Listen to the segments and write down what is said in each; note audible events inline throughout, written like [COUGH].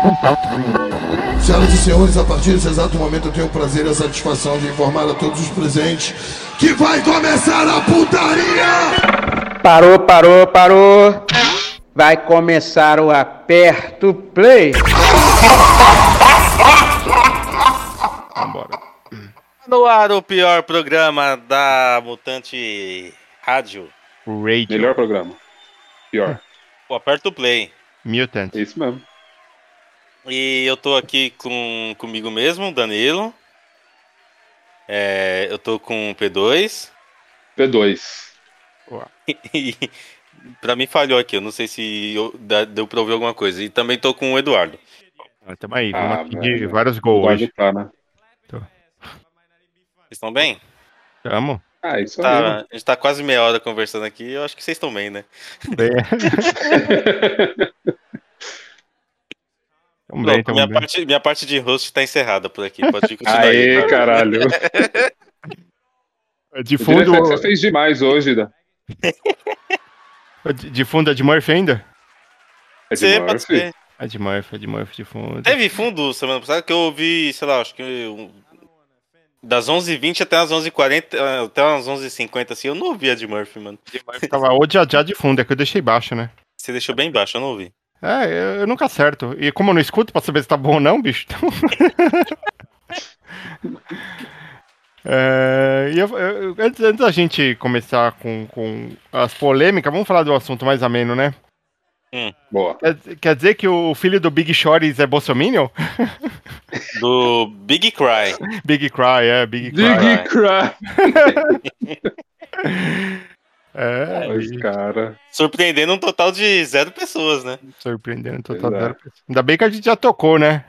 [LAUGHS] Senhoras e senhores, a partir desse exato momento eu tenho o prazer e a satisfação de informar a todos os presentes que vai começar a putaria! Parou, parou, parou. Vai começar o aperto play. Vambora. No ar, o pior programa da Mutante Rádio. Radio. Melhor programa. Pior. O Aperto Play. Mutant. É isso mesmo. E eu tô aqui com comigo mesmo, Danilo. É, eu tô com o P2. P2. [LAUGHS] E pra mim falhou aqui, eu não sei se eu- deu pra ouvir alguma coisa. E também tô com o Eduardo. Ah, Tamo aí, vamos Ah, vários gols hoje. tá, né? Vocês estão bem? Tamo. Ah, isso aí. Tá, a gente tá quase meia hora conversando aqui, eu acho que vocês estão bem, né? Bem. [LAUGHS] Tamo bem, tamo minha, bem. parte, minha parte de host tá encerrada por aqui. Pode [LAUGHS] continuar Aê, aí. Caralho. [LAUGHS] De Eu fundo, você fez demais hoje, Dan. de [LAUGHS] de fundo é de Murphy ainda? É de Você, pode Murphy. ser. É de Murphy, é de Murphy de fundo. Teve fundo semana passada que eu ouvi, sei lá, acho que um- das 11h20 até as 11h40, eh, até as 11h50, assim, eu não ouvi a de Murphy, mano. De Murphy tava o já já de fundo, é que eu deixei baixo, né? Você deixou bem baixo, eu não ouvi. É, eu, eu nunca acerto. E como eu não escuto pra saber se tá bom ou não, bicho, então... [LAUGHS] É, e eu- eu- antes, antes da gente começar com, com as polêmicas, vamos falar do assunto mais ameno, né? Boa. Quer, quer dizer que o filho do Big Shorties é bolsominion? Do Big Cry. Big Cry, é, Big Cry. Big Cry. [LAUGHS] É, cara. Surpreendendo um total de zero pessoas, né? surpreendendo total Pois é. zero pessoas. Ainda bem que a gente já tocou, né?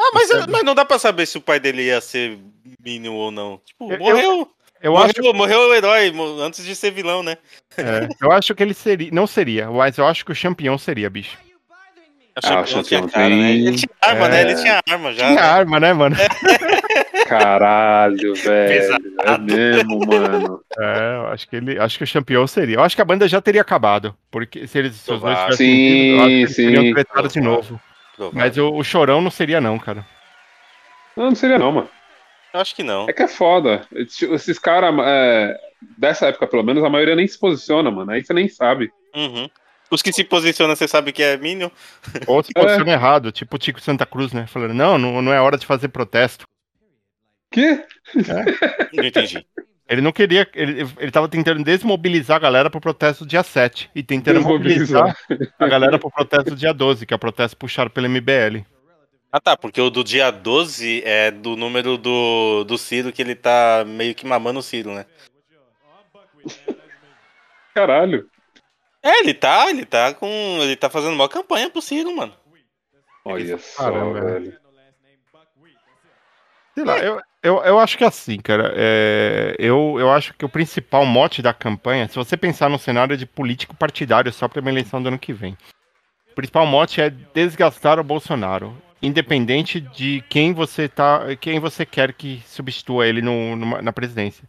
Ah, mas, mas não dá pra saber se o pai dele ia ser Minion ou não. Tipo, Eu- morreu. Eu morreu, acho, morreu o herói antes de ser vilão, né? é, eu acho que ele seria. Não seria, mas eu acho que o campeão seria, bicho. Achei Ah, que o tinha cara, né? Ele tinha arma, É. né? Ele tinha arma já. Tinha né? arma, né, mano? [LAUGHS] Caralho, velho. É mesmo, mano. É, eu acho que ele. Acho que o campeão seria. Eu acho que a banda já teria acabado. Porque se eles se os dois tivessem Sim, eles sim. teriam tretado de novo. Provável. Mas o, o chorão não seria, não, cara. Não, não seria não, mano. Eu acho que não. É que é foda. Esses caras, é, dessa época pelo menos, a maioria nem se posiciona, mano. Aí você nem sabe. Uhum. Os que se posicionam, você sabe que é Minion? Ou se [LAUGHS] É. posiciona errado, tipo o Tico Santa Cruz, né? Falando, não, não, não é hora de fazer protesto. Que? Não entendi. Ele não queria. Ele, ele tava tentando desmobilizar a galera pro protesto dia 7. E tentando mobilizar Desmobilizar. a galera pro protesto dia 12, que é o protesto puxado pelo MBL. Ah tá, porque o do dia 12 é do número do, do Ciro que ele tá meio que mamando o Ciro, né? Caralho. É, ele tá, ele tá com. Ele tá fazendo uma campanha pro Ciro, mano. Olha só, Caramba. velho. Sei lá, eu, eu, eu acho que é assim, cara. é, eu, eu acho que o principal mote da campanha, se você pensar no cenário de político partidário só para uma eleição do ano que vem, o principal mote é desgastar o Bolsonaro, independente de quem você tá, quem você quer que substitua ele no, numa- na presidência.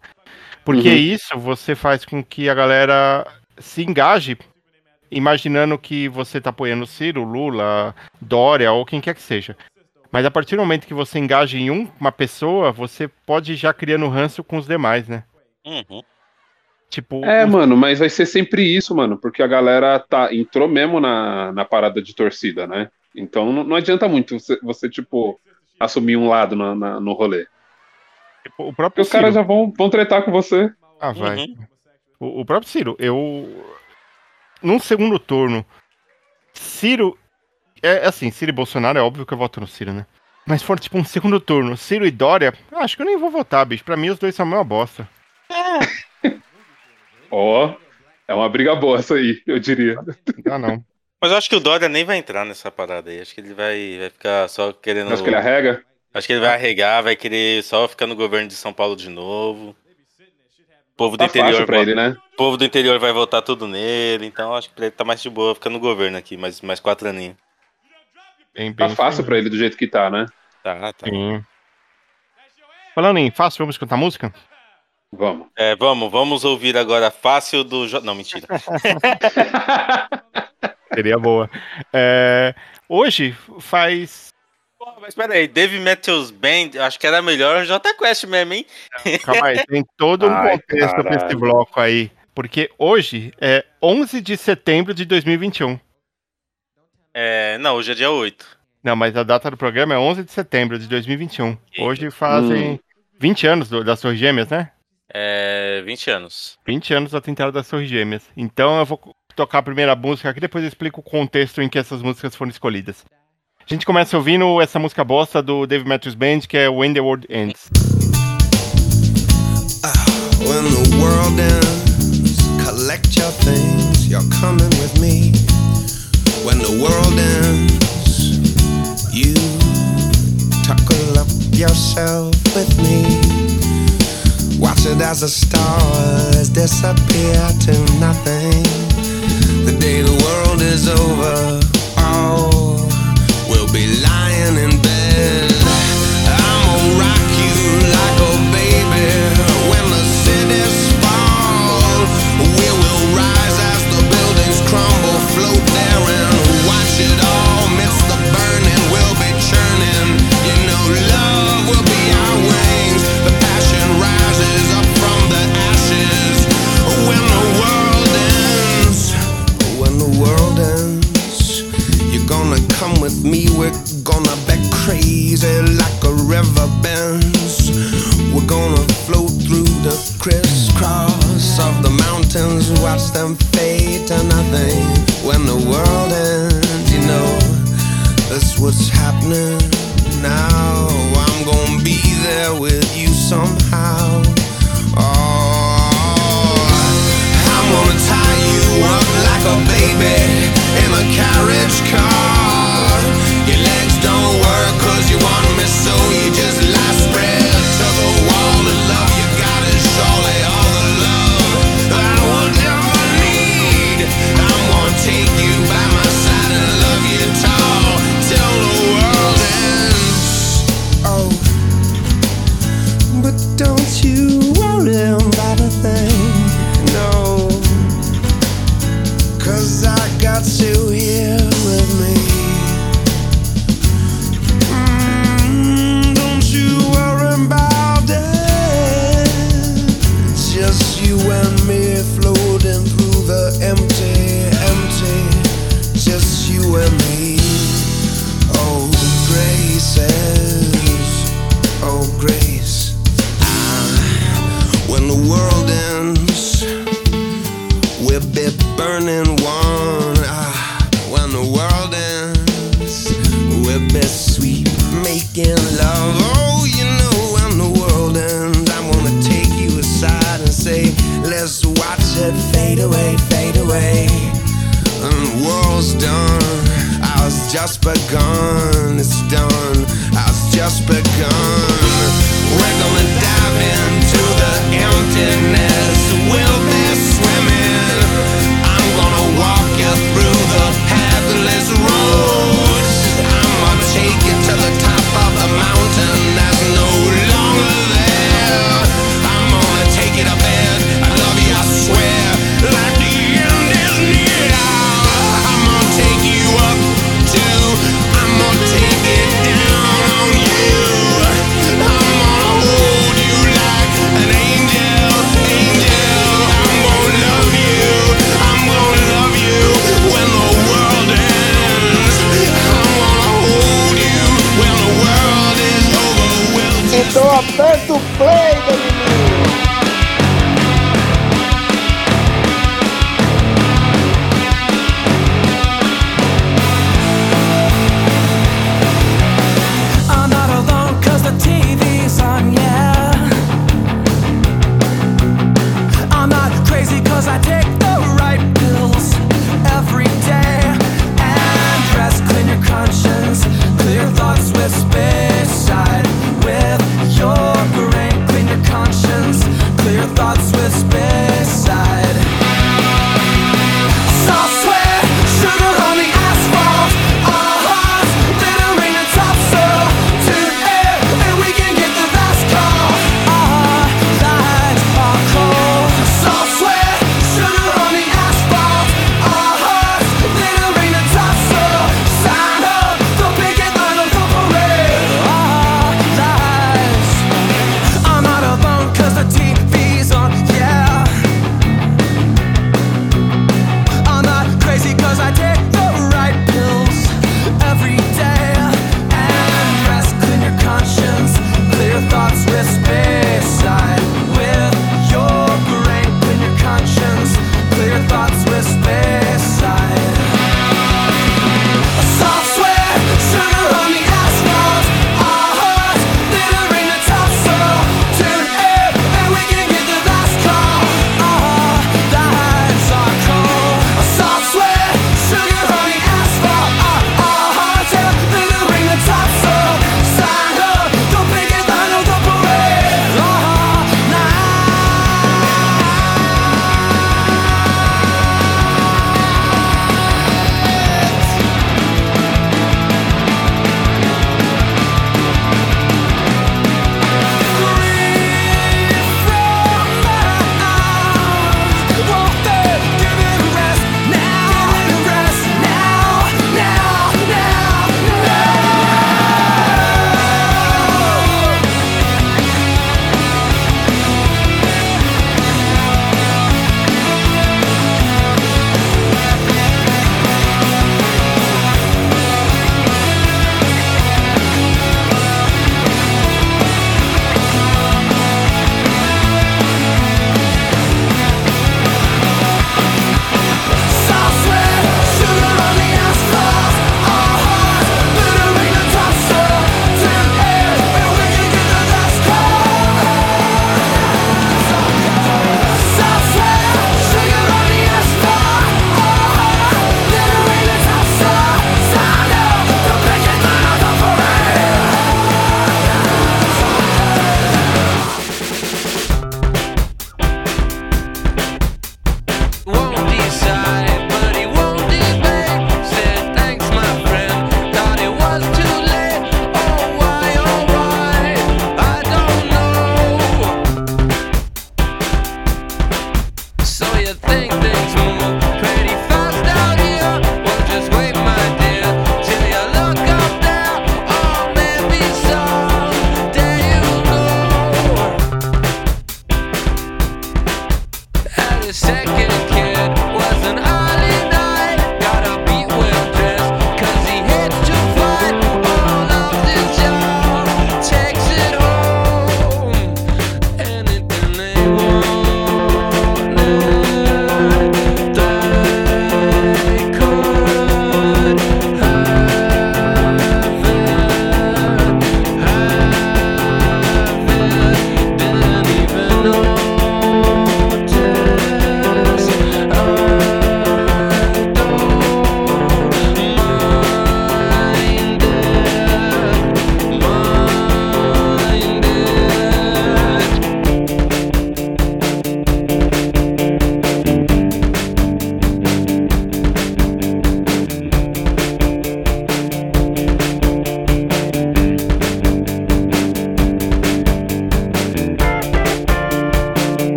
Porque Uhum. isso você faz com que a galera se engaje imaginando que você tá apoiando o Ciro, Lula, Dória ou quem quer que seja. Mas a partir do momento que você engaja em um, uma pessoa, você pode ir já criando ranço com os demais, né? Uhum. Tipo, É, os- mano, mas vai ser sempre isso, mano, porque a galera tá, entrou mesmo na, na parada de torcida, né? Então não, não adianta muito você, você, tipo, assumir um lado na- na- no rolê. tipo, o Porque próprio os caras Ciro. já vão, vão tretar com você. Ah, vai. Uhum. O, o próprio Ciro, eu. Num segundo turno, Ciro. É, é assim, Ciro e Bolsonaro é óbvio que eu voto no Ciro, né? Mas for tipo um segundo turno, Ciro e Dória, eu acho que eu nem vou votar, bicho. Pra mim os dois são a mesma bosta. [LAUGHS] Ó, é uma briga boa essa aí, eu diria. Ah, não. Mas eu acho que o Dória nem vai entrar nessa parada aí. Acho que ele vai, vai ficar só querendo. Acho que ele arrega. Acho que ele vai arregar, vai querer só ficar no governo de São Paulo de novo. O povo do Tá interior, fácil pra ele, né? povo do interior vai votar tudo nele, então acho que pra ele tá mais de boa ficar no governo aqui, mais, mais quatro aninhos. Tá bem, tá fácil para ele do jeito que tá, né? Tá, tá. Sim. Falando em fácil, vamos escutar música? Vamos. É, vamos, vamos ouvir agora fácil do. Jo... Não, mentira. [LAUGHS] Seria boa. É, hoje faz. Porra, mas peraí, Dave Matthews Band, acho que era melhor o J Quest mesmo, hein? Calma aí, tem todo um Ai, contexto para esse bloco aí. Porque hoje é 11 de setembro de 2021. É, não, hoje é dia 8. Não, mas a data do programa é 11 de setembro de 2021. Hoje fazem hum. 20 anos das Torres Gêmeas, né? É, 20 anos. 20 anos do atentado das Torres Gêmeas. Então eu vou tocar a primeira música aqui, depois eu explico o contexto em que essas músicas foram escolhidas. A gente começa ouvindo essa música bosta do David Matthews Band, que é When the World Ends. Ah, when the world ends, collect your things, you're coming with me. when the world ends, you tuckle up yourself with me. Watch it as the stars disappear to nothing. The day the world is over, oh. say, let's watch it fade away, fade away. And the done, I've just begun, it's done, I've just begun. We're gonna dive into the emptiness.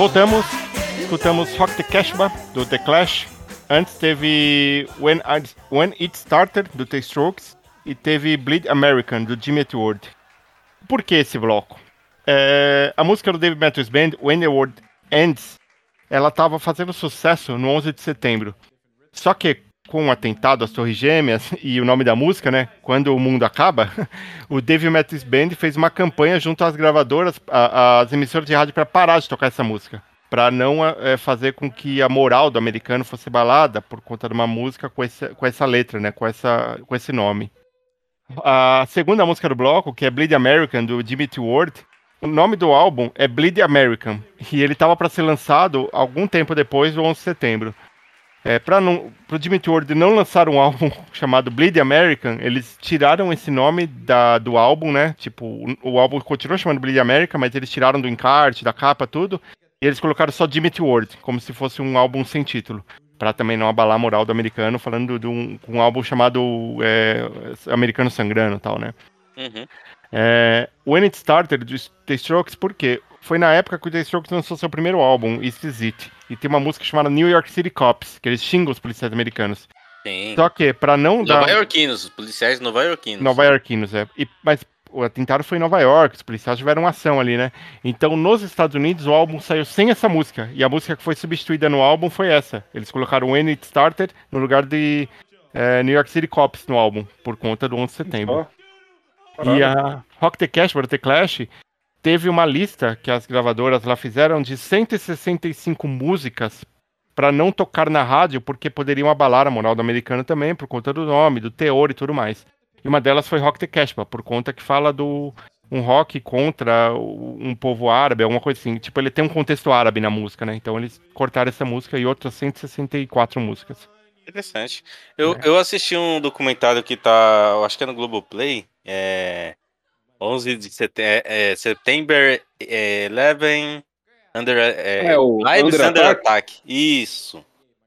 Voltamos, escutamos Rock the Cashba, do The Clash. Antes teve When, I, When It Started, do The Strokes. E teve Bleed American, do Jimmy World. Por que esse bloco? É, a música do David Matthews Band, When the World Ends, ela estava fazendo sucesso no 11 de setembro. Só que com o atentado às Torres Gêmeas [LAUGHS] e o nome da música, né? Quando o mundo acaba, [LAUGHS] o David Matthews Band fez uma campanha junto às gravadoras, às emissoras de rádio para parar de tocar essa música, para não é, fazer com que a moral do americano fosse balada por conta de uma música com, esse, com essa letra, né? Com essa, com esse nome. A segunda música do bloco, que é Bleed American do Jimmy T. Ward, o nome do álbum é Bleed American e ele estava para ser lançado algum tempo depois do 11 de setembro. É, para pro Jimmy Ward não lançar um álbum [LAUGHS] chamado Bleed American, eles tiraram esse nome da, do álbum, né? Tipo, o, o álbum continua chamando Bleed American, mas eles tiraram do encarte, da capa, tudo. E eles colocaram só Jimmy Ward, como se fosse um álbum sem título. Pra também não abalar a moral do americano, falando de um, um álbum chamado é, Americano Sangrando e tal, né? Uhum. É, When It Started, do The Strokes, por quê? Foi na época que o The Strokes lançou seu primeiro álbum, Is This It? E tem uma música chamada New York City Cops, que eles xingam os policiais americanos. Sim. Só que, pra não dar... Nova Yorkinos, os policiais nova-iorquinos. Nova Yorkinos, é. E, mas o atentado foi em Nova York, os policiais tiveram ação ali, né? Então, nos Estados Unidos, o álbum saiu sem essa música. E a música que foi substituída no álbum foi essa. Eles colocaram When It Started no lugar de é, New York City Cops no álbum, por conta do 11 de setembro. Ó, E a Rock the Cash, para The Clash, teve uma lista que as gravadoras lá fizeram de 165 músicas para não tocar na rádio, porque poderiam abalar a moral do americano também, por conta do nome, do teor e tudo mais. E uma delas foi Rock the Casbah, por conta que fala do um rock contra um povo árabe, alguma coisa assim. Tipo, ele tem um contexto árabe na música, né? Então eles cortaram essa música e outras 164 músicas. Interessante. Eu, É. eu assisti um documentário que tá, acho que é no Globoplay, é 11 de sete, é, é, September é, 11 Under, é, É, o Lives Under Under Attack? Attack. Isso.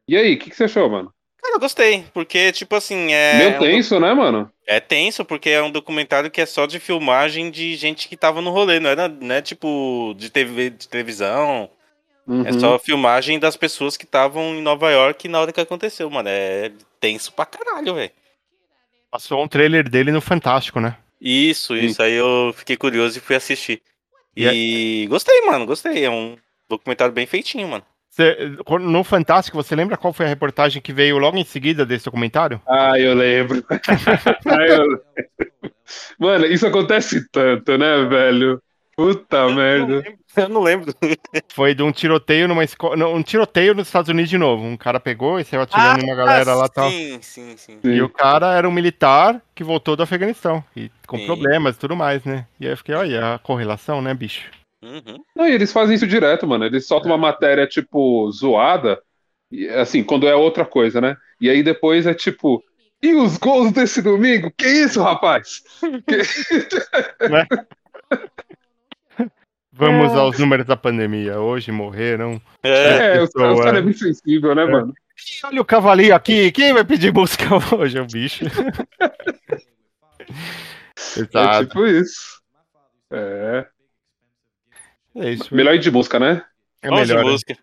E aí, o que, que você achou, mano? Cara, eu gostei, porque, tipo assim, é. Meio um do- tenso, né, mano? É tenso, porque é um documentário que é só de filmagem de gente que tava no rolê, não era, não é tipo de, TV, de televisão. Uhum. É só filmagem das pessoas que estavam em Nova York na hora que aconteceu, mano. É tenso pra caralho, velho. Passou um trailer dele no Fantástico, né? Isso, Sim. isso. Aí eu fiquei curioso e fui assistir. E é- E gostei, mano, gostei. É um documentário bem feitinho, mano. Cê- quando- no Fantástico, você lembra qual foi a reportagem que veio logo em seguida desse documentário? Ah, eu lembro. [LAUGHS] Ah, eu lembro. Mano, isso acontece tanto, né, velho? Puta merda. Eu não lembro. [LAUGHS] Foi de um tiroteio numa escola. Um tiroteio nos Estados Unidos de novo. Um cara pegou e saiu atirando em uma galera lá e tal. Ah, Sim, sim, sim. E o cara era um militar que voltou do Afeganistão. E com Sim. problemas e tudo mais, né? E aí eu fiquei, olha a correlação, né, bicho? Uhum. Não, e eles fazem isso direto, mano. Eles soltam uma matéria, tipo, zoada, e, assim, quando é outra coisa, né? E aí depois é tipo, e os gols desse domingo? Que isso, rapaz? [LAUGHS] [LAUGHS] Vamos aos números da pandemia. Hoje morreram. É, É, os pessoa. caras cara é muito sensível, né, mano? E olha o cavalinho aqui. Quem vai pedir música [LAUGHS] hoje? É o bicho. [LAUGHS] É Exato. tipo isso. É. É isso. Melhor ir de música, né? É Vamos de melhor. né? música.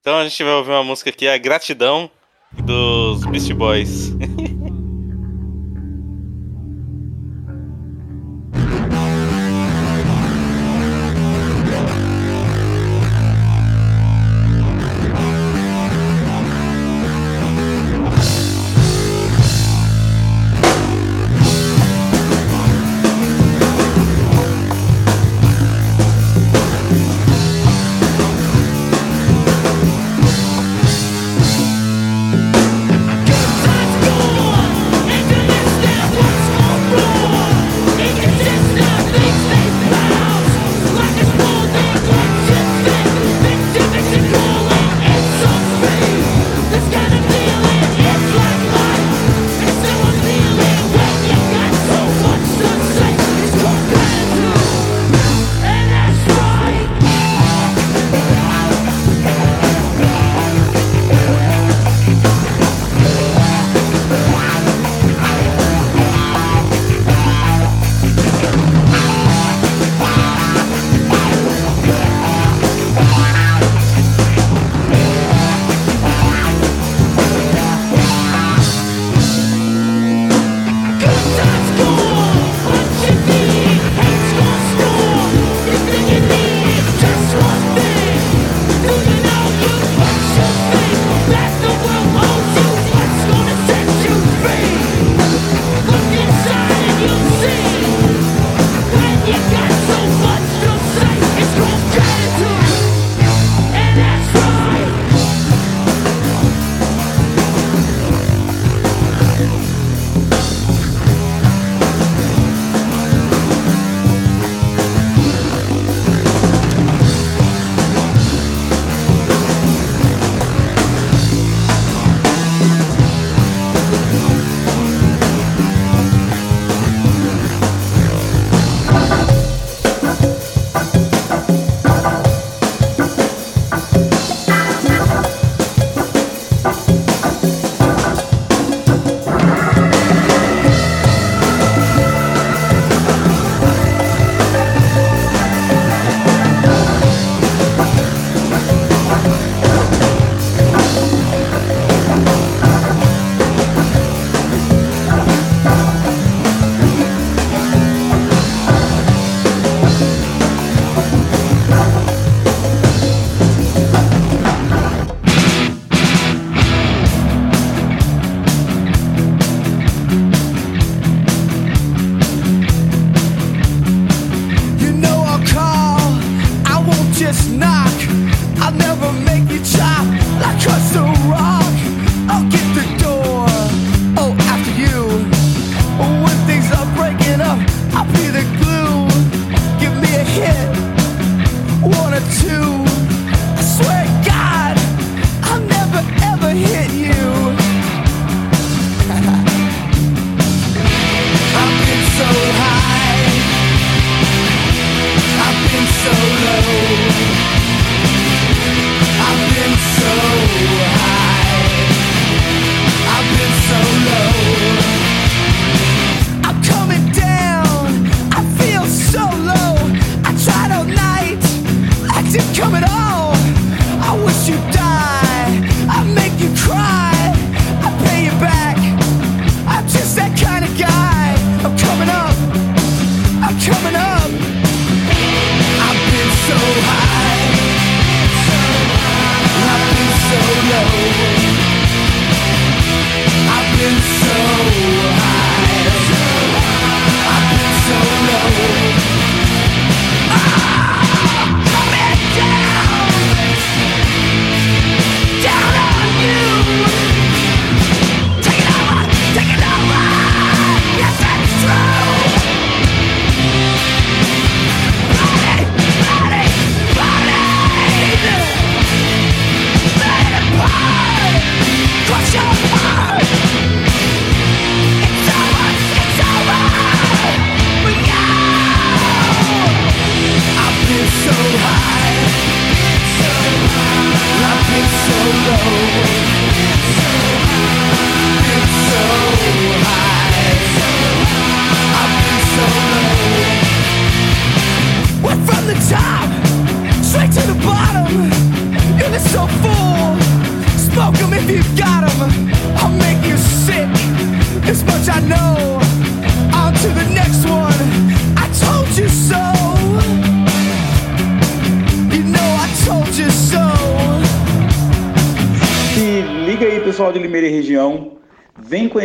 Então a gente vai ouvir uma música aqui, a Gratidão dos Beast Boys. [LAUGHS]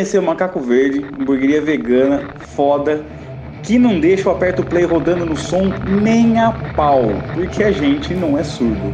conhecer o Macaco Verde, hamburgueria vegana, foda, que não deixa o aperto play rodando no som nem a pau, porque a gente não é surdo.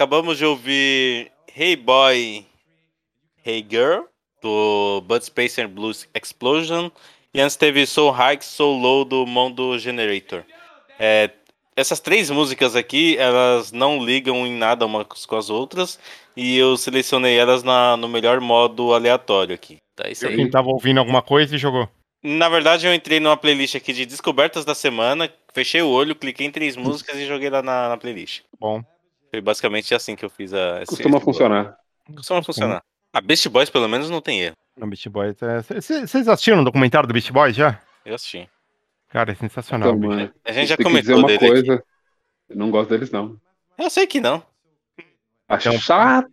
Acabamos de ouvir Hey Boy, Hey Girl, do Bud Spencer Blues Explosion. E antes teve Soul High, Soul Low, do Mondo Generator. É, essas três músicas aqui, elas não ligam em nada umas com as outras. E eu selecionei elas na- no melhor modo aleatório aqui. Tá isso aí. quem tava ouvindo alguma coisa e jogou. Na verdade, eu entrei numa playlist aqui de descobertas da semana, fechei o olho, cliquei em três músicas e joguei lá na, na playlist. Bom. Foi basicamente assim que eu fiz a. esse- Costuma esse- funcionar. Costuma funcionar. A Beast Boys, pelo menos, não tem erro. No Beast Boys. é- Vocês assistiram o documentário do Beast Boys já? Eu assisti. Cara, é sensacional. Então, A gente já tem que dizer comentou uma dele aqui. coisa. Eu não gosto deles, não. Eu sei que não. Acho Então- chato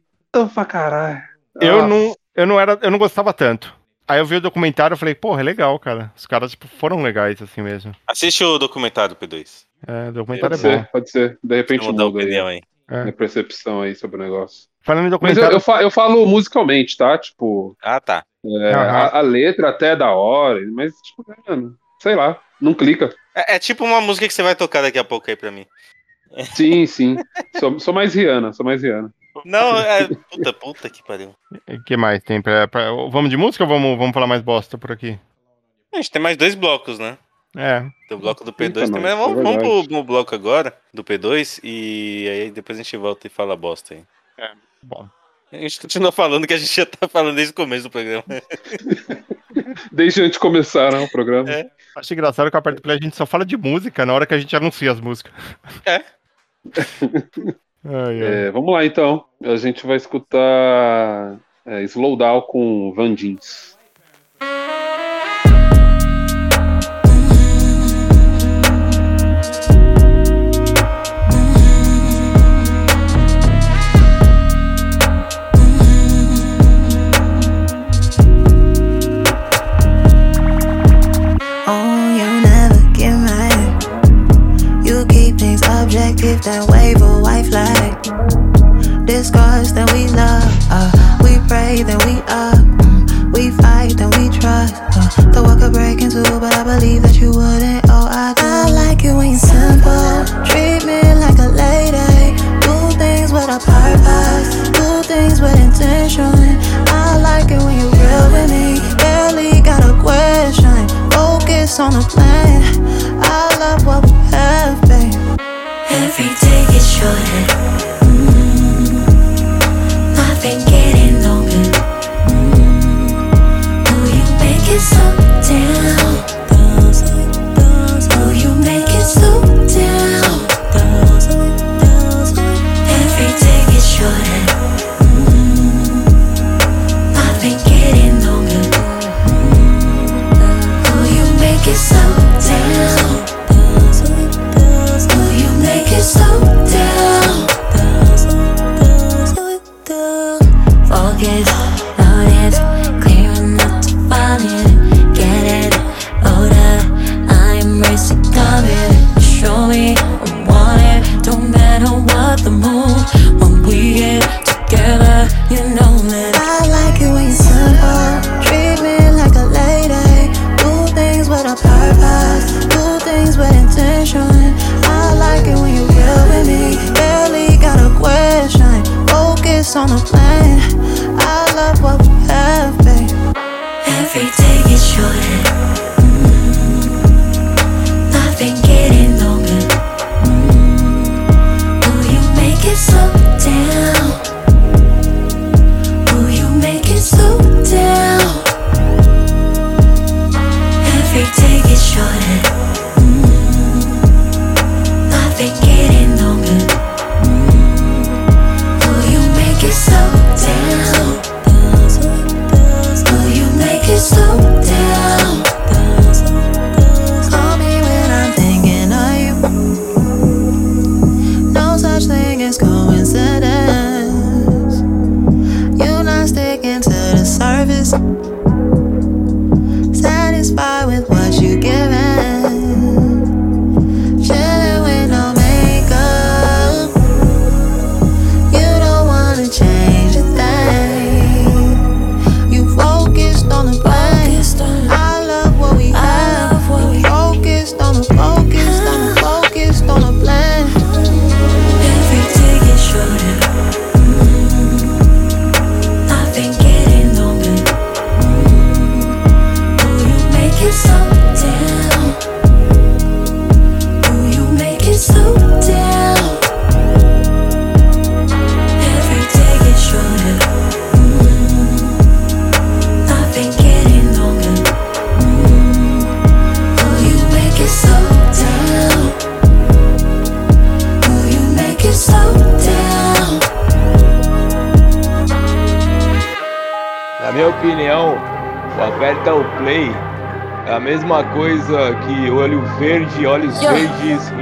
pra caralho. Eu Ah, não, eu não era, eu não gostava tanto. Aí eu vi o documentário e falei, porra, é legal, cara. Os caras tipo, foram legais assim mesmo. Assiste o documentário, P2. É, o documentário Pode é bom. ser, pode ser. De repente Vamos dar muda aí. opinião aí. É. Minha percepção aí sobre o negócio. Falando em Mas eu, eu, fa- eu falo musicalmente, tá? Tipo, Ah, tá. é, a, a letra até é da hora, mas, tipo, mano, sei lá, não clica. É, é tipo uma música que você vai tocar daqui a pouco aí pra mim. Sim, sim. sou, sou mais Rihanna, sou mais Rihanna. Não, é. Puta, puta que pariu. o que mais tem? Pra, pra- vamos de música ou vamos, vamos falar mais bosta por aqui? A gente tem mais dois blocos, né? É. Tem o bloco do P2 Eita, também. Vamos, é vamos pro, pro bloco agora, do P2, e aí depois a gente volta e fala bosta aí. Bom. A gente continua falando que a gente já tá falando desde o começo do programa. [LAUGHS] Desde antes de começar, né, o programa. É. Acho engraçado que a parte do play a gente só fala de música na hora que a gente anuncia as músicas. É. [LAUGHS] Ai, ai. É, vamos lá, então. A gente vai escutar é, Slowdown com Van Jeans. Objective, that wave a white flag. Discuss, then we love. Uh, we pray, then we up. Mm, we fight, then we trust. Uh, the world could break into, but I believe that you wouldn't. Oh, I do. I like it when you're simple. Treat me like a lady. Do things with a purpose. Do things with intention. I like it when you're real with me. Barely got a question. Focus on the plan. I love what we. Every day gets shorter. Mm. I've been getting longer. Mm. Will you make it so shouldn't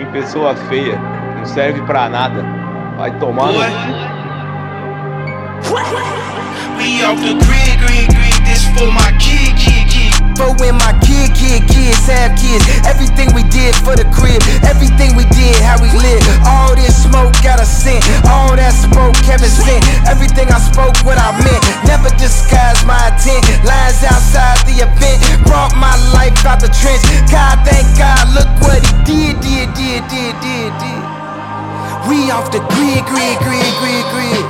em pessoa feia. Não serve pra nada. Vai tomar no cu. We off the grid, grid, grid. This for my kid, kid, kid. When my kid, kid, kids have kids. Everything we did for the crib, everything we did, how we live. All this smoke got a scent, all that smoke Kevin sent. Everything I spoke, what I meant. Never disguised my intent. Lines outside the event, brought my life out the trench. God, thank God, look what he did, did, did, did, did, did. We off the grid, grid, grid, grid, grid.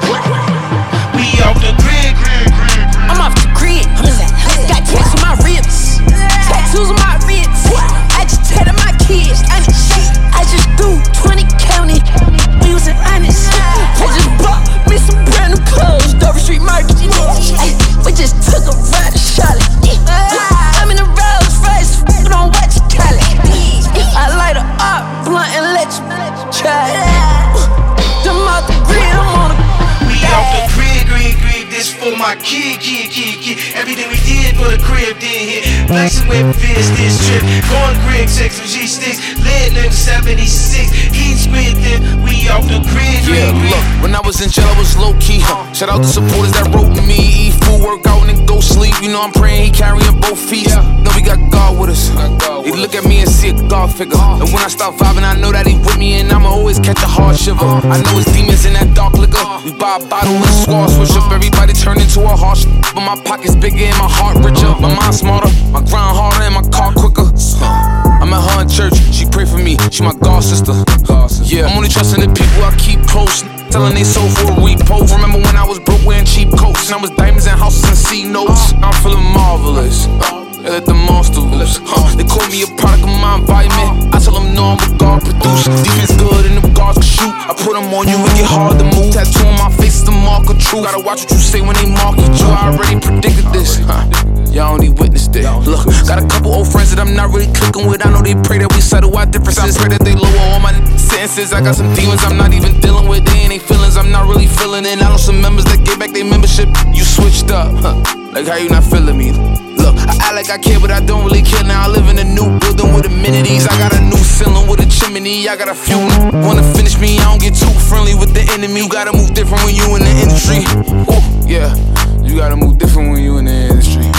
We off the grid, grid, grid. I'm off the grid. I got tats on my ribs, shoes on my wrist. I just tatted my kids, honest shit. I just do 20 county, an honest shit. I just bought me some brand new clothes, Dover Street Market. Ay, we just took a ride to Charlotte. I'm in a Rolls Royce, don't watch it, If I light a up, blunt and let you try it. Kid, kid, kid, kid. Everything we did for the crib did hit. Flexing with Fizz this trip. Going Greg 6 with G sticks. Nigga 76. Eat squid then we off the grid. Yeah, look, when I was in jail, I was low key. Huh? Shout out to supporters that wrote me. Eat food, work out, and go sleep. You know I'm praying he carrying both feet. Know we got God with us. He look at me and see a God figure. And when I start vibing, I know that he with me, and I'ma always catch a hard shiver. I know it's demons in that dark liquor. We buy a bottle and squad switch up. Everybody turn into a harsh. But my pockets bigger and my heart richer. My mind smarter, my grind harder, and my car quicker. I'm at her in church, she pray for me, she my God sister. Yeah, I'm only trusting the people I keep close. Telling they sold for a repo. Remember when I was broke wearing cheap coats? And I was diamonds and houses and C notes. Uh, I'm feeling marvelous. Uh, Let the monster loose. Huh. They call me a product of my environment. I tell them no, I'm what God produced. Defense good and the guards can shoot. I put them on you, it get hard to move. Tattoo on my face is the mark of truth. Gotta watch what you say when they market you. I already predicted this. Huh. Y'all only witnessed it. Look, got a couple old friends that I'm not really clicking with. I know they pray that we settle our differences. Pray that they lower all my sentences. I got some demons I'm not even dealing with. They ain't feelings I'm not really feeling it. I know some members that get back their membership. You switched up. Huh. Like how you not feeling me? Look, I act like I care, but I don't really care. Now I live in a new building with amenities. I got a new ceiling with a chimney. I got a few wanna finish me. I don't get too friendly with the enemy. You gotta move different when you in the industry. Ooh, yeah, you gotta move different when you in the industry.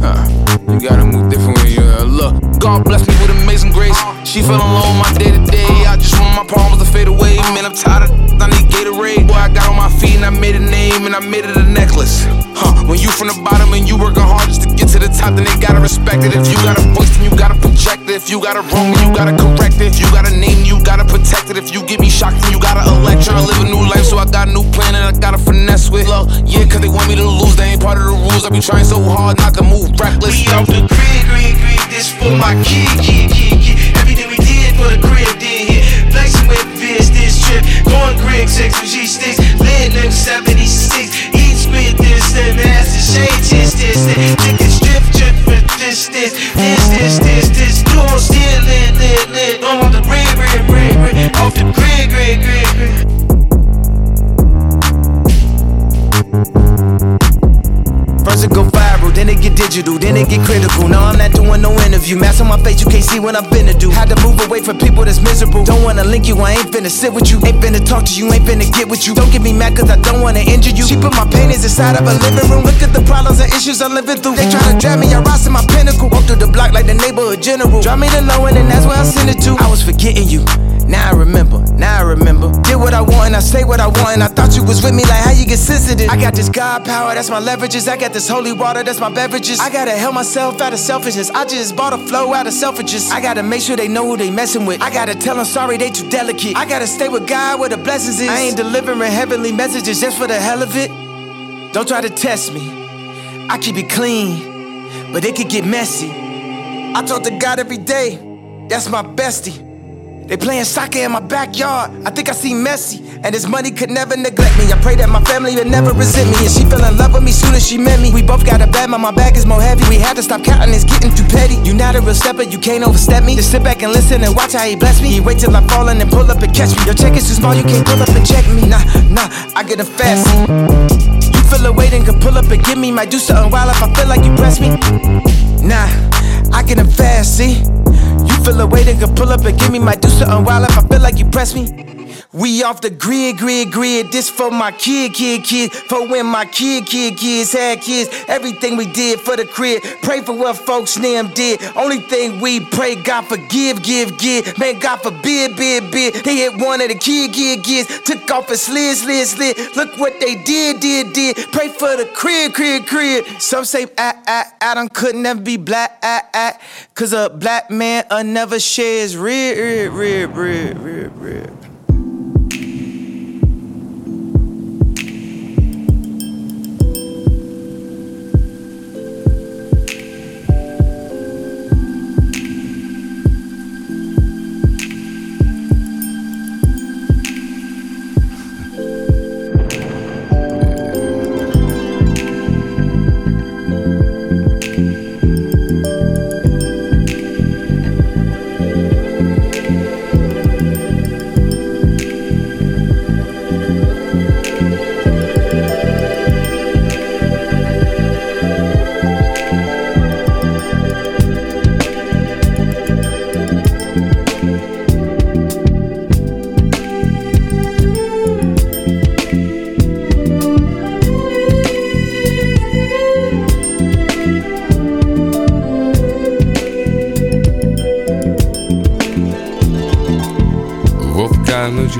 Uh, you gotta move different when you uh, look. God bless me with amazing grace. She fell alone my day to day. I just want my problems to fade away. Man, I'm tired of I need Gatorade. Boy, I got on my feet and I made a name and I made it a necklace. Huh, when you from the bottom and you working hard just to get to the top, then they gotta respect it. If you got a voice, then you gotta project it. If you got a wrong, then you gotta correct it. If you got a name, you gotta protect it. If you get me shocked, then you gotta elect. Tryna live a new life, so I got a new plan and I gotta finesse with. Look, yeah, cause they want me to lose, they ain't part of the rules. I be trying so hard not to move reckless. We off the grid, grid, grid. This for my kid, kid, kid, did the crib did hit. Flexing with Fizz this trip. Going Greg 6 with G sticks. Lit nigga 76. Eat squid this, that master shade, this, this, this. Nigga strip, trip for this, this, this, this, this, this. You on still lit, lit, lit. Off the grid, grid, grid, grid. Off the grid, grid, grid, grid. First it go viral, then it get digital, then it get critical. No, I'm not doing no interview. Mask on my face, you can't see what I'm finna do. Had to move away from people that's miserable. Don't wanna link you, I ain't finna sit with you. Ain't finna talk to you, ain't finna get with you. Don't get me mad cause I don't wanna injure you. She put my paintings inside of a living room. Look at the problems and issues I'm living through. They try to drag me, I rise my pinnacle. Walk through the block like the neighborhood general. Drop me the low and that's where I send it to. I was forgetting you. Now I remember, now I remember. Did what I want and I say what I want. And I thought you was with me, like how you get sensitive. I got this God power, that's my leverages. I got this holy water, that's my beverages. I gotta help myself out of selfishness. I just bought a flow out of selfishness. I gotta make sure they know who they messing with. I gotta tell them sorry, they too delicate. I gotta stay with God where the blessings is. I ain't delivering heavenly messages just for the hell of it. Don't try to test me. I keep it clean, but it could get messy. I talk to God every day, that's my bestie. They playing soccer in my backyard. I think I see Messi, and his money could never neglect me. I pray that my family would never resent me, and she fell in love with me soon as she met me. We both got a bad, my bag is more heavy. We had to stop counting, it's getting too petty. You not a real stepper, you can't overstep me. Just sit back and listen and watch how he bless me. He wait till I fall and pull up and catch me. Your check is too small, you can't pull up and check me. Nah, nah, I get a fast. You feel a weight and can pull up and give me. Might do something wild if I feel like you press me. Nah, I get them fast, see. Feel a weight and can pull up and give me. Might do something wild if I feel like you press me. We off the grid, grid, grid. This for my kid, kid, kid. For when my kid, kid, kids had kids. Everything we did for the crib. Pray for what folks them did. Only thing we pray, God forgive, give, give. Man, God forbid, bid, bid. They hit one of the kid, kid, kids. Took off and slid, slid, slid. Look what they did, did, did. Pray for the crib, crib, crib. Some say, ah, ah, Adam could never be black, ah, ah. Cause a black man uh, never shares rib, rib, rib, rib, rib, rib.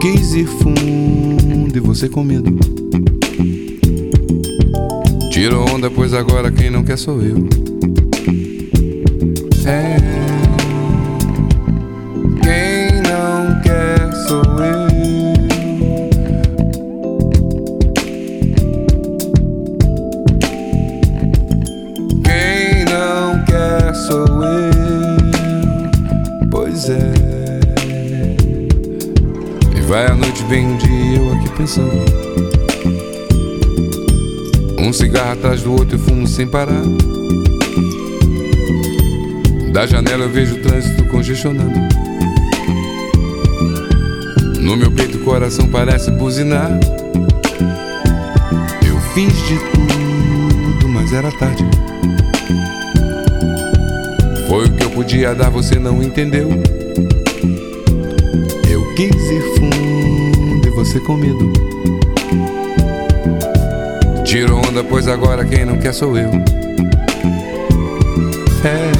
Quis ir fundo e você com medo. Tirou onda, pois agora quem não quer sou eu. É. Um cigarro atrás do outro e fumo sem parar. Da janela eu vejo o trânsito congestionando. No meu peito o coração parece buzinar. Eu fiz de tudo, mas era tarde. Foi o que eu podia dar, você não entendeu. Eu quis ir fundo e você com medo. Tiro onda, pois agora quem não quer sou eu. É.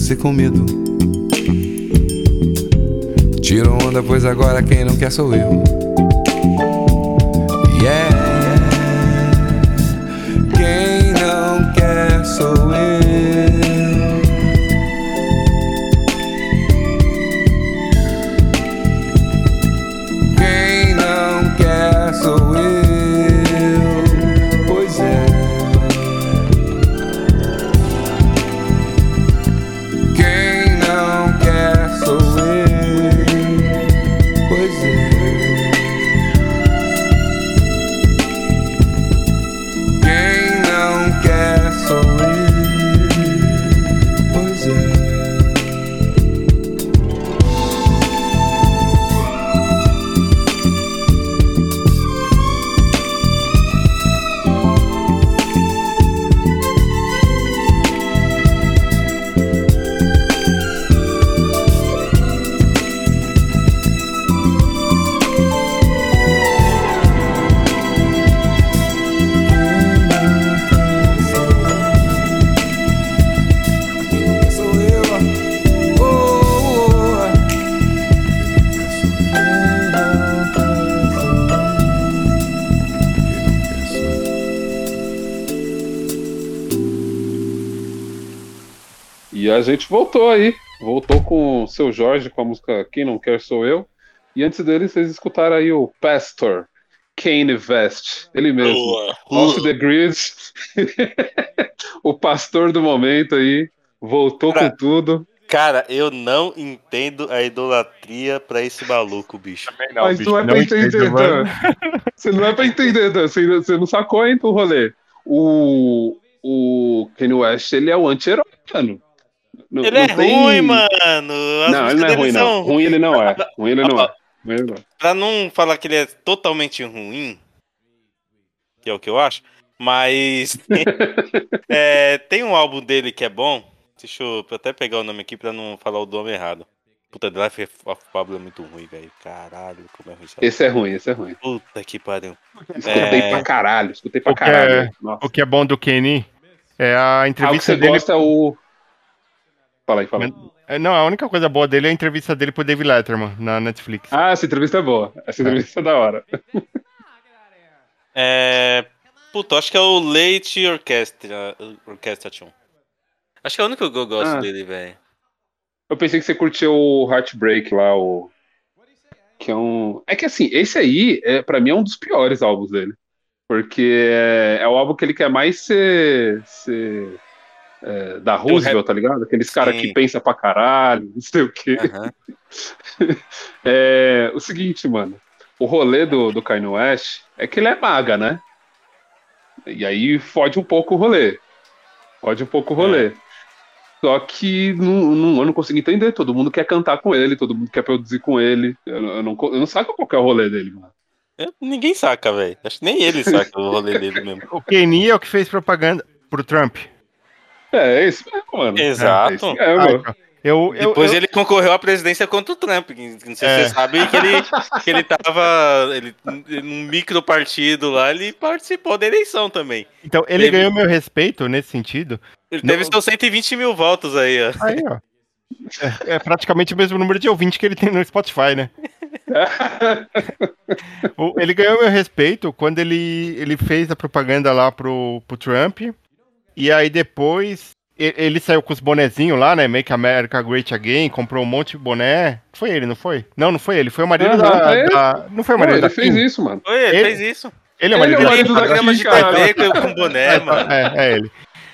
você com medo. Tira onda, pois agora quem não quer sou eu. A gente voltou aí. Voltou com o seu Jorge com a música Quem Não Quer Sou Eu. E antes dele, vocês escutaram aí o Pastor, Kane West. Ele mesmo. Boa. Off the grid. [LAUGHS] o pastor do momento aí. Voltou Cara, com tudo. Cara, eu não entendo a idolatria pra esse maluco, bicho. Mas não é pra entender, Dan. Você não é pra entender, Dan. Você, você não sacou ainda o rolê. O, o Kanye West, ele é o anti-herói, mano. Não- Ele é não tem- ruim, mano. As Não, ele não é ruim, não. são Ruim ele não é. Ruim ele não é. Ruim ele não é. Pra não falar que ele é totalmente ruim, que é o que eu acho, Mas [LAUGHS] é, tem um álbum dele que é bom. Deixa eu até pegar o nome aqui pra não falar o nome errado. Puta, The Life of Pablo é muito ruim, velho. Caralho, como é ruim. sabe? Esse é ruim, esse é ruim. Puta que pariu. Escutei É, pra caralho, escutei pra O que, caralho. é, o que é bom do Kenny é a Ah, o que entrevista você dele. gosta é o. Fala aí, fala aí. É, Não, a única coisa boa dele é a entrevista dele pro David Letterman na Netflix. Ah, essa entrevista é boa. Essa entrevista é da hora. É. Puta, eu acho que é o Late Orchestra, Orchestra Tune. Acho que é o único que eu gosto Ah. dele, velho. Eu pensei que você curtiu o Heartbreak lá, o. Que é um. É que assim, esse aí, é, pra mim, é um dos piores álbuns dele. Porque é, é o álbum que ele quer mais ser. ser é, da Roosevelt, tá ligado? Aqueles caras que pensa pra caralho, [LAUGHS] não sei o quê. Aham. [LAUGHS] É, o seguinte, mano. O rolê do, do Kanye West é que ele é maga, né? E aí fode um pouco o rolê. Fode um pouco o rolê. Só que não, não- eu não consigo entender. Todo mundo quer cantar com ele, todo mundo quer produzir com ele. Eu, não- eu não, eu não saco qual é o rolê dele, mano. Eu- Ninguém saca, velho. Acho que nem ele saca o rolê dele mesmo. O Kenny é o que fez propaganda pro Trump. É, é isso mesmo, mano. Exato. É isso mesmo. Então. eu, eu, Depois eu- ele concorreu à presidência contra o Trump. Não sei se É. você sabe que ele, que ele tava ele, num micro partido lá, ele participou da eleição também. Então, ele Teve- ganhou meu respeito nesse sentido. Ele teve seus 120 mil votos aí, ó. Aí, ó. É, é praticamente o mesmo número de ouvinte que ele tem no Spotify, né? [LAUGHS] Ele ganhou meu respeito quando ele, ele fez a propaganda lá pro, pro Trump. E aí depois ele saiu com os bonezinhos lá, né? Make America Great Again, comprou um monte de boné. Foi ele, não foi? Não, não foi ele. Foi o marido Aham, da, é ele. da- Não foi o Pô, marido ele da fez Kim? isso, mano. Foi, ele, Ele- fez isso. Ele é o marido Ele é o da marido da programa de Kim, cara. TV com, com boné, mano. É, é ele.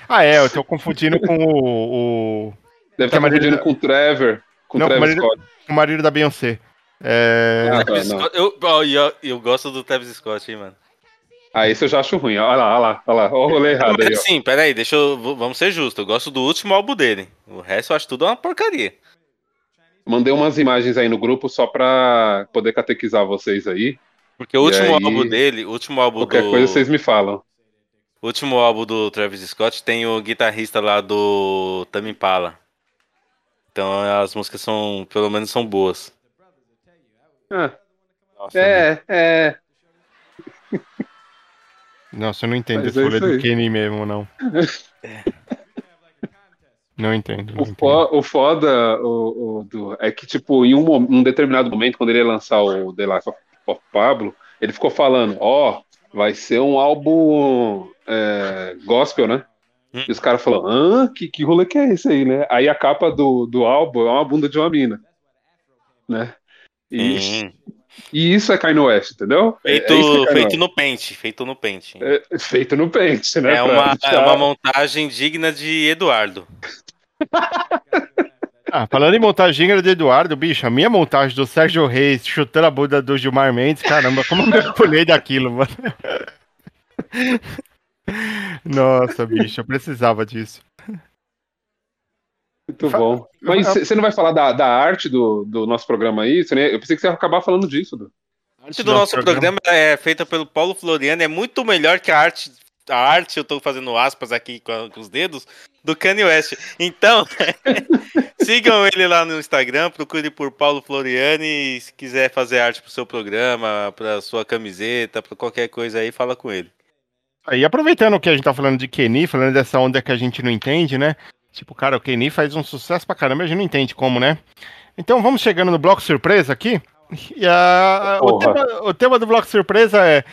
Ah, é, eu tô confundindo com o. o... Deve Que é estar marido confundindo da- com o Trevor. Com o Não, o Travis marido, Scott. com o marido da Beyoncé. É... Ah, tá, eu, eu, eu gosto do Travis Scott, hein, mano. Ah, esse eu já acho ruim. Olha lá, olha lá, olha lá. Olha o rolê errado aí, ó. assim, peraí, deixa eu. Vamos ser justos. Eu gosto do último álbum dele. O resto eu acho tudo uma porcaria. Mandei umas imagens aí no grupo só pra poder catequizar vocês aí. Porque o último aí, álbum dele, o último álbum Qualquer do. coisa vocês me falam. O último álbum do Travis Scott tem o guitarrista lá do Tame Impala. Então as músicas são, pelo menos são boas. Ah, Nossa, é, é. Nossa, eu não entendo Mas esse é isso do. Kenny mesmo, não. [LAUGHS] Não entendo. Não O, entendo. fo- o foda o, o do- é que, tipo, em um, um determinado momento, quando ele ia lançar o The Life of, Pablo, ele ficou falando: Ó, vai ser um álbum é, gospel, né? Hum. E os caras falaram: Hã? Que, que rolê que é esse aí, né? Aí a capa do, do álbum é uma bunda de uma mina, né? E, Hum. [LAUGHS] e isso é Kanye West, entendeu? É- Feito, é é Kanye feito no pente, feito no pente. É, feito no pente, né? É uma, é uma montagem digna de Eduardo. [LAUGHS] Ah, falando em montagem de Eduardo, bicho, a minha montagem do Sérgio Reis chutando a bunda do Gilmar Mendes, caramba, como eu me pulei daquilo, mano. [LAUGHS] Nossa, bicho, eu precisava disso. Muito bom. Mas você não vai falar da, da arte do, do nosso programa aí? Eu pensei que você ia acabar falando disso. Du. A arte do nosso programa é feita pelo Paulo Floriano, é muito melhor que a arte. A arte, eu tô fazendo aspas aqui com, a- com os dedos, do Kanye West. Então, [LAUGHS] sigam ele lá no Instagram, procure por Paulo Floriani. E se quiser fazer arte pro seu programa, pra sua camiseta, pra qualquer coisa aí, fala com ele. Aí, aproveitando que a gente tá falando de Kenny, falando dessa onda que a gente não entende, né? Tipo, cara, o Kenny faz um sucesso pra caramba, a gente não entende como, né? Então vamos chegando no bloco surpresa aqui. E a, o, tema, o tema do bloco surpresa é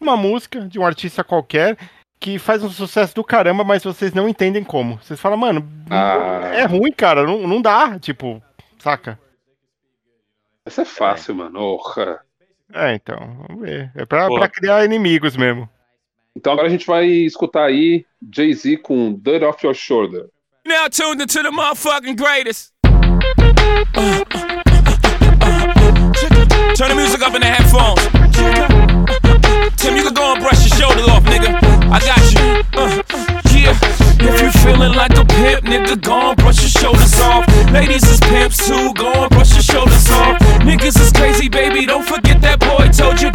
uma música de um artista qualquer que faz um sucesso do caramba, mas vocês não entendem como. Vocês falam, mano, Ah. é ruim, cara, não, não dá, tipo, saca? Essa é fácil, mano. Orra. É, então, vamos ver. É pra, pra criar inimigos mesmo. Então agora a gente vai escutar aí Jay-Z com Dirt Off Your Shoulder. Now tuned into the motherfucking greatest. Turn the music up in the headphones. Tim, you can go and brush your shoulder off, nigga. I got you. Uh, yeah. If you feeling like a pimp, nigga, go and brush your shoulders off. Ladies is pimps too, go and brush your shoulders off. Niggas is crazy, baby, don't forget that boy told you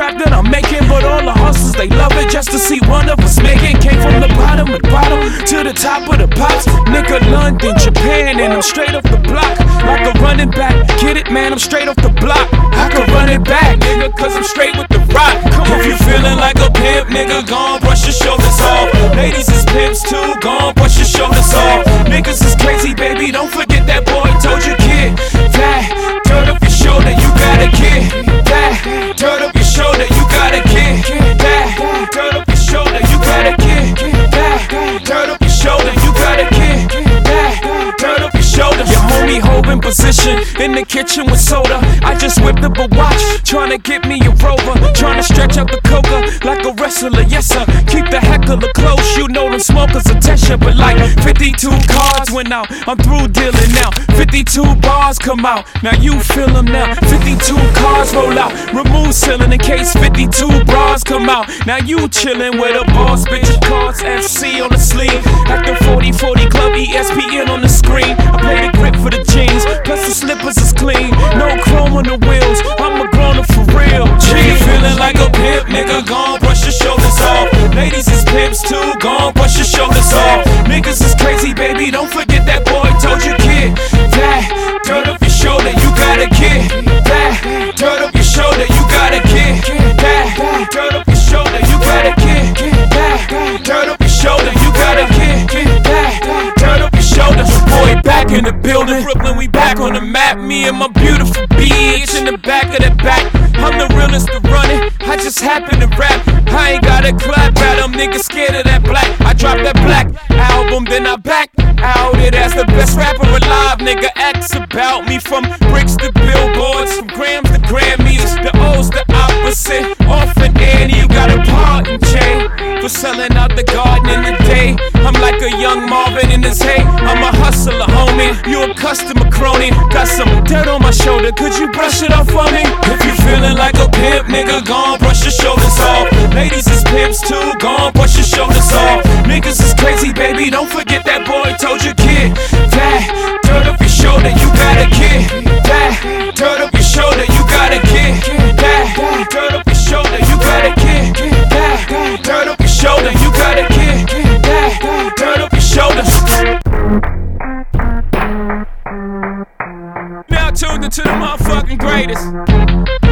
trap that I'm making. But all the hustlers, they love it just to see one of us make it. Came from the bottom of the bottom to the top of the pops. Nigga, London, Japan, and I'm straight off the block. Like a running back. Get it, man, I'm straight off the block. I can run it back, nigga, cause I'm straight with the rock. Come if you feeling like a pimp, nigga, gon' brush your shoulders in the kitchen with soda. I just whipped up a watch, trying to get me a rover. Trying to stretch out the coca like a wrestler, yes sir. Keep the heck of heckler close, you know them smokers attention. But like 52 cards went out, I'm through dealing now. 52 bars come out, now you feel them now. 52 cards roll out, remove ceiling in case 52 bras come out. Now you chillin' with a boss, bitch. Cards FC on the sleeve, the 40 40 Club ESPN on the screen. I play the grip for the jeans, plus the slippers is clean. No chrome on the wheels, I'm a grown up for real. G feeling like a pimp, nigga, gon' brush your shoulders off. Ladies is pimps too, gon' brush your shoulders off. Niggas is crazy, baby, don't forget that boy told you, kid. That, turn up your shoulder, you got a kid. That, turn up your shoulder, you got a kid. That, turn up your shoulder, you got a kid. That, turn back in the building. Brooklyn, we back on the map. Me and my beautiful bitch in the back of the back. I'm the realest to run it. I just happen to rap. I ain't got a clap at them. Niggas scared of that black. I dropped that black album, then I back out it as the best rapper alive. Nigga, X about me from bricks to billboards, from grams to Grammys. The O's the opposite. For selling out the garden in the day. I'm like a young Marvin in his hay. I'm a hustler, homie. You a customer crony. Got some dirt on my shoulder. Could you brush it off for me? If you feeling like a pimp, nigga, gon' brush your shoulders off. Ladies is pimps too, gon' brush your shoulders off. Niggas is crazy, baby. Don't forget that boy told you, to the motherfucking greatest.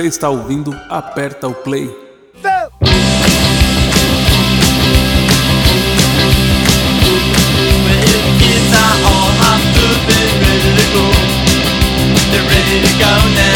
Você está ouvindo Aperta o Play. Kids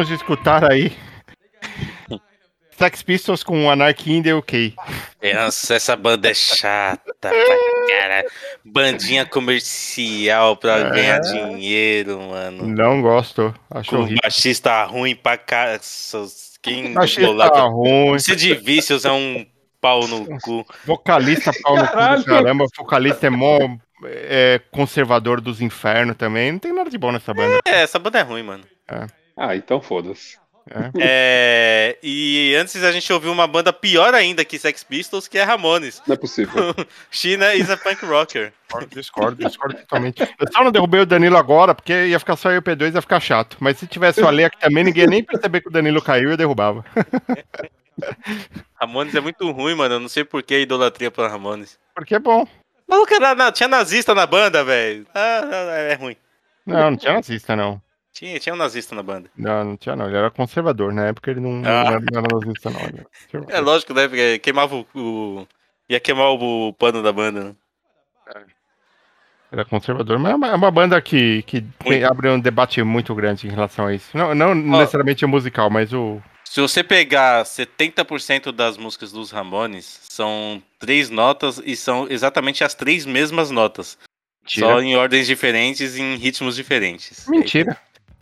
acabamos de escutar aí Sex Pistols com Anarchy in the UK. Nossa, essa banda é chata pra cara. Bandinha comercial pra É. ganhar dinheiro, mano. Não gosto, acho Com horrível. baixista ruim pra cara. Quem Baixista ruim. Esse de vícios é um pau no cu. Vocalista pau no cu do Caralho. caramba, vocalista é mó é, conservador dos infernos também. Não tem nada de bom nessa banda. É, essa banda é ruim, mano. Ah, então foda-se. [LAUGHS] É, e antes a gente ouviu uma banda pior ainda que Sex Pistols, que é Ramones. Não é possível. [LAUGHS] China is a punk rocker. Discordo, discordo totalmente. Eu só não derrubei o Danilo agora, porque ia ficar só eu e o P2 ia ficar chato. Mas se tivesse o Ale aqui também, ninguém ia nem perceber que o Danilo caiu e eu derrubava. [LAUGHS] Ramones é muito ruim, mano. Eu não sei por que a idolatria pra Ramones. Porque é bom. Maluco, tinha nazista na banda, velho. Ah, é ruim. Não, não tinha nazista, não. Tinha, tinha um nazista na banda. Não, não tinha, não. Ele era conservador. Na época ele não, Ah. era, não era nazista, não. Era- É lógico, né? Porque queimava o. o- ia queimar o, pano da banda, né? Era conservador, mas é uma, é uma banda que, que tem- abre um debate muito grande em relação a isso. Não, não necessariamente o musical, mas o. Se você pegar 70% das músicas dos Ramones, são três notas e são exatamente as três mesmas notas. Mentira. Só em ordens diferentes e em ritmos diferentes. Mentira.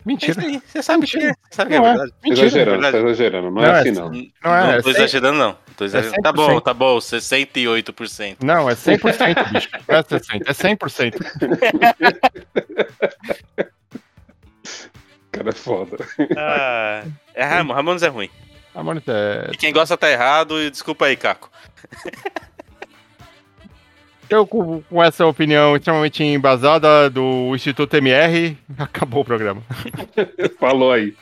Mentira. É isso aí, Você sabe que é, sabe que é é. verdade. Mentira. Exagerando, Verdade. tá exagerando. Não, Não, é é assim, assim. não. Não é, Não é tô exagerando, não. Tô exagerando. tá 100%. bom, tá bom. 68%. Não, é 100%, bicho. Não é 60%, é 100%. [LAUGHS] Cara, é foda. Ah, é, Ram- Ramones é ruim. Ramones é. E quem gosta tá errado, e desculpa aí, Caco. Eu, com, com essa opinião extremamente embasada do Instituto MR, [LAUGHS] acabou o programa. [LAUGHS] Falou aí.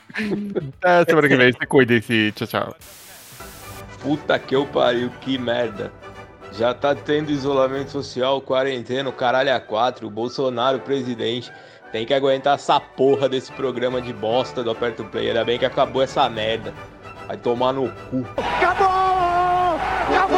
É, semana que vem, se cuidem, se tchau, tchau. Puta que eu pariu, que merda. Já tá tendo isolamento social, quarentena, o caralho a quatro, o Bolsonaro presidente. Tem que aguentar essa porra desse programa de bosta do Aperto Play. Ainda bem que acabou essa merda. Vai tomar no cu. Acabou! Acabou!